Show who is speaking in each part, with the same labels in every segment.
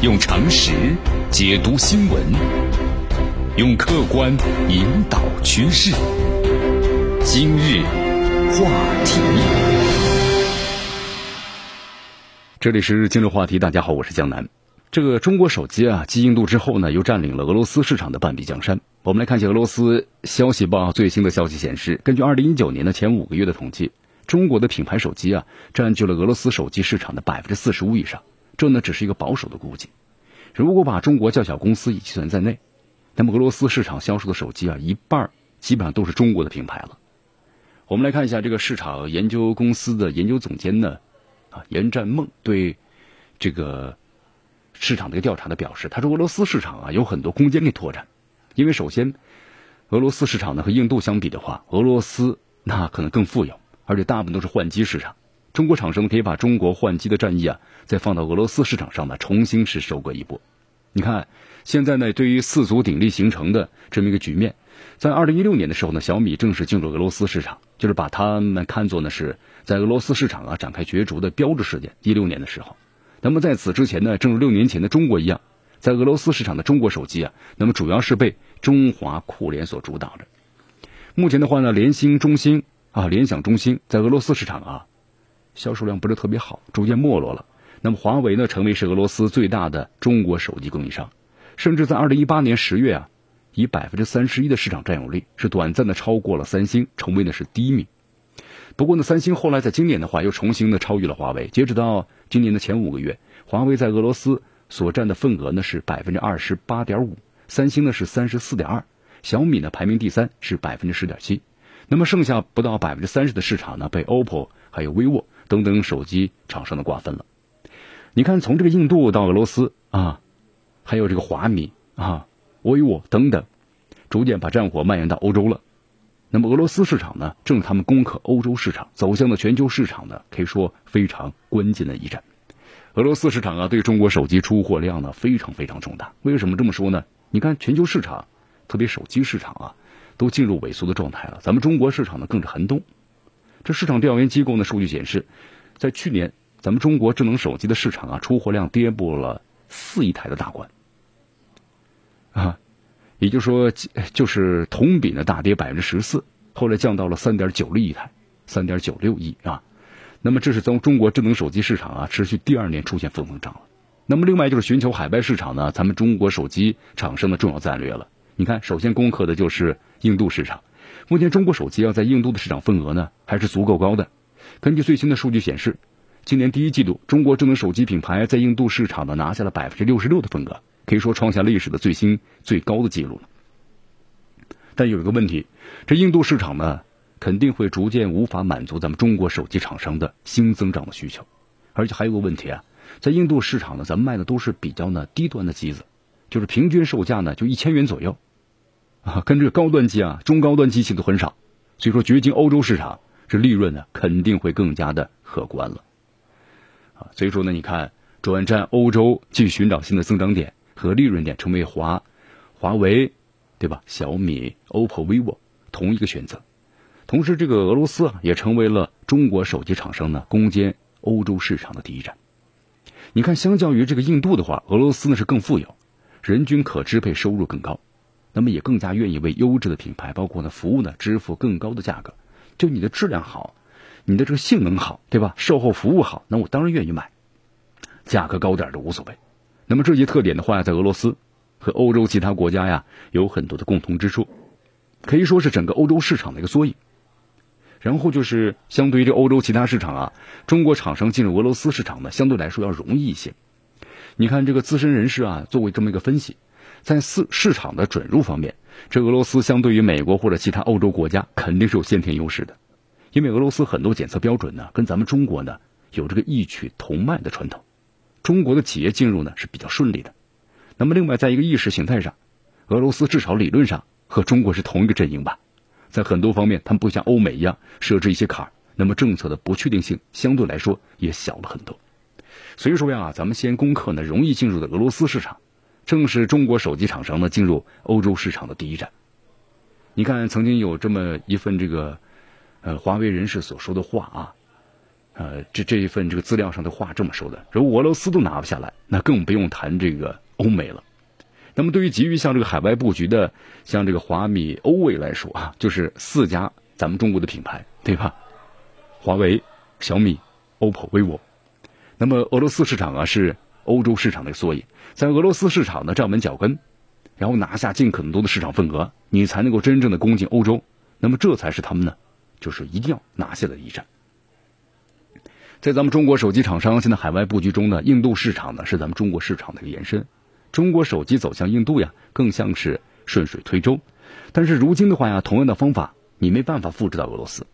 Speaker 1: 用常识解读新闻，用客观引导趋势。今日话题，这里是今日话题。大家好，我是江南。这个中国手机啊，继印度之后呢，又占领了俄罗斯市场的半壁江山。我们来看一下俄罗斯消息报最新的消息显示，根据二零一九年的前五个月的统计，中国的品牌手机啊，占据了俄罗斯手机市场的百分之四十五以上。这呢，只是一个保守的估计。如果把中国较小公司也计算在内，那么俄罗斯市场销售的手机啊，一半基本上都是中国的品牌了。我们来看一下这个市场研究公司的研究总监呢，啊，严占梦对这个。市场的一个调查的表示，他说俄罗斯市场啊有很多空间可以拓展，因为首先，俄罗斯市场呢和印度相比的话，俄罗斯那可能更富有，而且大部分都是换机市场。中国厂商可以把中国换机的战役啊再放到俄罗斯市场上呢，重新是收割一波。你看现在呢，对于四足鼎立形成的这么一个局面，在二零一六年的时候呢，小米正式进入俄罗斯市场，就是把他们看作呢是在俄罗斯市场啊展开角逐的标志事件。一六年的时候。那么在此之前呢，正如六年前的中国一样，在俄罗斯市场的中国手机啊，那么主要是被中华酷联所主导着。目前的话呢，联兴、中兴啊，联想、中兴在俄罗斯市场啊，销售量不是特别好，逐渐没落了。那么华为呢，成为是俄罗斯最大的中国手机供应商，甚至在二零一八年十月啊，以百分之三十一的市场占有率，是短暂的超过了三星，成为的是第一名。不过呢，三星后来在今年的话又重新的超越了华为。截止到今年的前五个月，华为在俄罗斯所占的份额呢是百分之二十八点五，三星呢是三十四点二，小米呢排名第三是百分之十点七。那么剩下不到百分之三十的市场呢被 OPPO 还有 vivo 等等手机厂商的瓜分了。你看，从这个印度到俄罗斯啊，还有这个华米啊、vivo 等等，逐渐把战火蔓延到欧洲了。那么俄罗斯市场呢，正是他们攻克欧洲市场、走向了全球市场呢，可以说非常关键的一战。俄罗斯市场啊，对中国手机出货量呢非常非常重大。为什么这么说呢？你看全球市场，特别手机市场啊，都进入萎缩的状态了。咱们中国市场呢更是寒冬。这市场调研机构的数据显示，在去年，咱们中国智能手机的市场啊，出货量跌破了四亿台的大关。啊。也就是说，就是同比呢大跌百分之十四，后来降到了三点九六亿台，三点九六亿啊。那么这是从中国智能手机市场啊持续第二年出现负增长了。那么另外就是寻求海外市场呢，咱们中国手机厂商的重要战略了。你看，首先攻克的就是印度市场。目前中国手机要在印度的市场份额呢还是足够高的。根据最新的数据显示，今年第一季度中国智能手机品牌在印度市场呢拿下了百分之六十六的份额。可以说创下历史的最新最高的记录了，但有一个问题，这印度市场呢肯定会逐渐无法满足咱们中国手机厂商的新增长的需求，而且还有个问题啊，在印度市场呢，咱们卖的都是比较呢低端的机子，就是平均售价呢就一千元左右，啊，跟这个高端机啊、中高端机器都很少，所以说掘进欧洲市场，这利润呢肯定会更加的可观了，啊，所以说呢，你看转战欧洲，继续寻找新的增长点。和利润点成为华华为，对吧？小米、OPPO、vivo 同一个选择。同时，这个俄罗斯啊，也成为了中国手机厂商呢攻坚欧洲市场的第一站。你看，相较于这个印度的话，俄罗斯呢是更富有，人均可支配收入更高，那么也更加愿意为优质的品牌，包括呢服务呢支付更高的价格。就你的质量好，你的这个性能好，对吧？售后服务好，那我当然愿意买，价格高点都无所谓。那么这些特点的话，在俄罗斯和欧洲其他国家呀，有很多的共同之处，可以说是整个欧洲市场的一个缩影。然后就是相对于这欧洲其他市场啊，中国厂商进入俄罗斯市场呢，相对来说要容易一些。你看这个资深人士啊，作为这么一个分析，在市市场的准入方面，这俄罗斯相对于美国或者其他欧洲国家肯定是有先天优势的，因为俄罗斯很多检测标准呢，跟咱们中国呢有这个异曲同脉的传统。中国的企业进入呢是比较顺利的，那么另外在一个意识形态上，俄罗斯至少理论上和中国是同一个阵营吧，在很多方面他们不像欧美一样设置一些坎儿，那么政策的不确定性相对来说也小了很多。所以说呀，咱们先攻克呢容易进入的俄罗斯市场，正是中国手机厂商呢进入欧洲市场的第一站。你看，曾经有这么一份这个呃华为人士所说的话啊。呃，这这一份这个资料上的话这么说的：如果俄罗斯都拿不下来，那更不用谈这个欧美了。那么，对于急于向这个海外布局的，像这个华米、欧伟来说啊，就是四家咱们中国的品牌，对吧？华为、小米、OPPO、vivo。那么，俄罗斯市场啊是欧洲市场的缩影，在俄罗斯市场呢站稳脚跟，然后拿下尽可能多的市场份额，你才能够真正的攻进欧洲。那么，这才是他们呢，就是一定要拿下的一战。在咱们中国手机厂商现在海外布局中呢，印度市场呢是咱们中国市场的一个延伸。中国手机走向印度呀，更像是顺水推舟。但是如今的话呀，同样的方法你没办法复制到俄罗斯，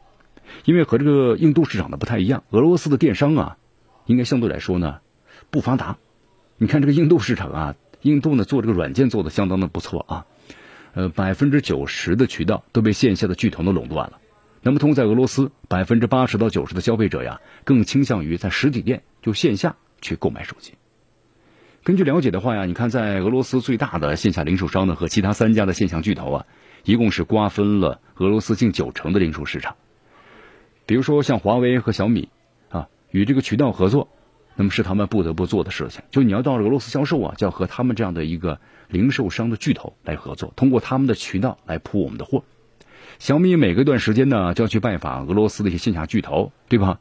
Speaker 1: 因为和这个印度市场的不太一样。俄罗斯的电商啊，应该相对来说呢不发达。你看这个印度市场啊，印度呢做这个软件做的相当的不错啊，呃百分之九十的渠道都被线下的巨头呢垄断了。那么，通在俄罗斯，百分之八十到九十的消费者呀，更倾向于在实体店就线下去购买手机。根据了解的话呀，你看，在俄罗斯最大的线下零售商呢，和其他三家的线下巨头啊，一共是瓜分了俄罗斯近九成的零售市场。比如说，像华为和小米啊，与这个渠道合作，那么是他们不得不做的事情。就你要到俄罗斯销售啊，就要和他们这样的一个零售商的巨头来合作，通过他们的渠道来铺我们的货。小米每隔一段时间呢，就要去拜访俄罗斯的一些线下巨头，对吧？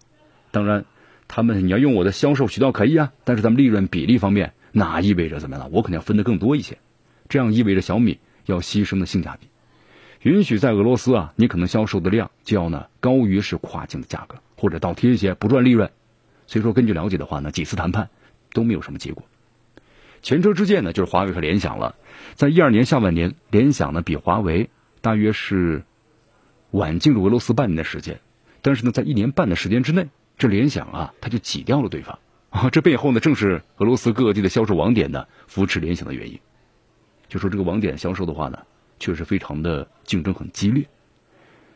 Speaker 1: 当然，他们你要用我的销售渠道可以啊，但是咱们利润比例方面，那意味着怎么样呢？我肯定要分得更多一些，这样意味着小米要牺牲的性价比。允许在俄罗斯啊，你可能销售的量就要呢高于是跨境的价格，或者倒贴一些不赚利润。所以说，根据了解的话呢，几次谈判都没有什么结果。前车之鉴呢，就是华为和联想了。在一二年下半年，联想呢比华为大约是。晚进入俄罗斯半年的时间，但是呢，在一年半的时间之内，这联想啊，它就挤掉了对方啊。这背后呢，正是俄罗斯各地的销售网点呢扶持联想的原因。就说这个网点销售的话呢，确实非常的竞争很激烈。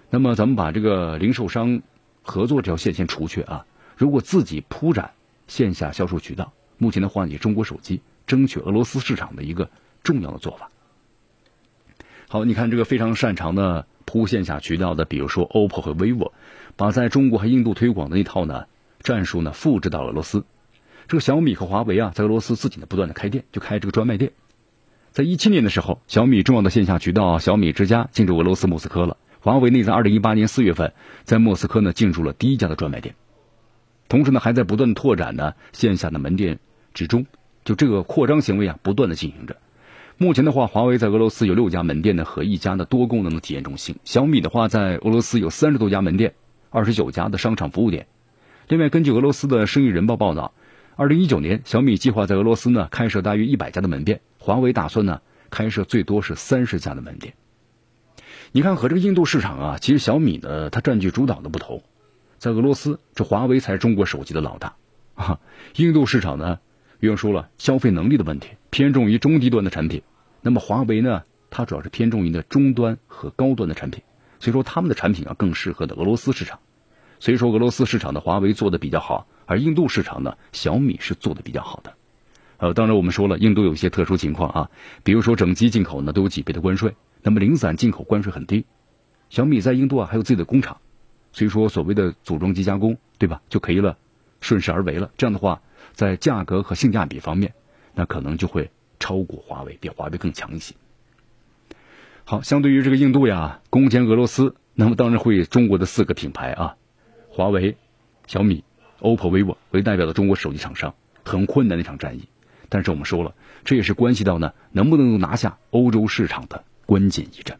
Speaker 1: 那么，咱们把这个零售商合作这条线先除去啊。如果自己铺展线下销售渠道，目前的话，以中国手机争取俄罗斯市场的一个重要的做法。好，你看这个非常擅长的。铺线下渠道的，比如说 OPPO 和 vivo，把在中国和印度推广的那套呢战术呢复制到俄罗斯。这个小米和华为啊，在俄罗斯自己呢不断的开店，就开这个专卖店。在一七年的时候，小米重要的线下渠道小米之家进入俄罗斯莫斯科了。华为呢，在二零一八年四月份在莫斯科呢进入了第一家的专卖店，同时呢还在不断拓展呢线下的门店之中，就这个扩张行为啊不断的进行着。目前的话，华为在俄罗斯有六家门店呢和一家的多功能的体验中心。小米的话，在俄罗斯有三十多家门店，二十九家的商场服务点。另外，根据俄罗斯的《生意人报》报道，二零一九年小米计划在俄罗斯呢开设大约一百家的门店，华为打算呢开设最多是三十家的门店。你看，和这个印度市场啊，其实小米呢它占据主导的不同，在俄罗斯，这华为才是中国手机的老大啊。印度市场呢，运输了消费能力的问题。偏重于中低端的产品，那么华为呢？它主要是偏重于的中端和高端的产品，所以说他们的产品啊更适合的俄罗斯市场。所以说俄罗斯市场的华为做的比较好，而印度市场呢小米是做的比较好的。呃，当然我们说了，印度有一些特殊情况啊，比如说整机进口呢都有几倍的关税，那么零散进口关税很低。小米在印度啊还有自己的工厂，所以说所谓的组装机加工，对吧？就可以了，顺势而为了。这样的话，在价格和性价比方面。那可能就会超过华为，比华为更强一些。好，相对于这个印度呀，攻坚俄罗斯，那么当然会中国的四个品牌啊，华为、小米、OPPO、vivo 为代表的中国手机厂商，很困难的一场战役。但是我们说了，这也是关系到呢能不能拿下欧洲市场的关键一战。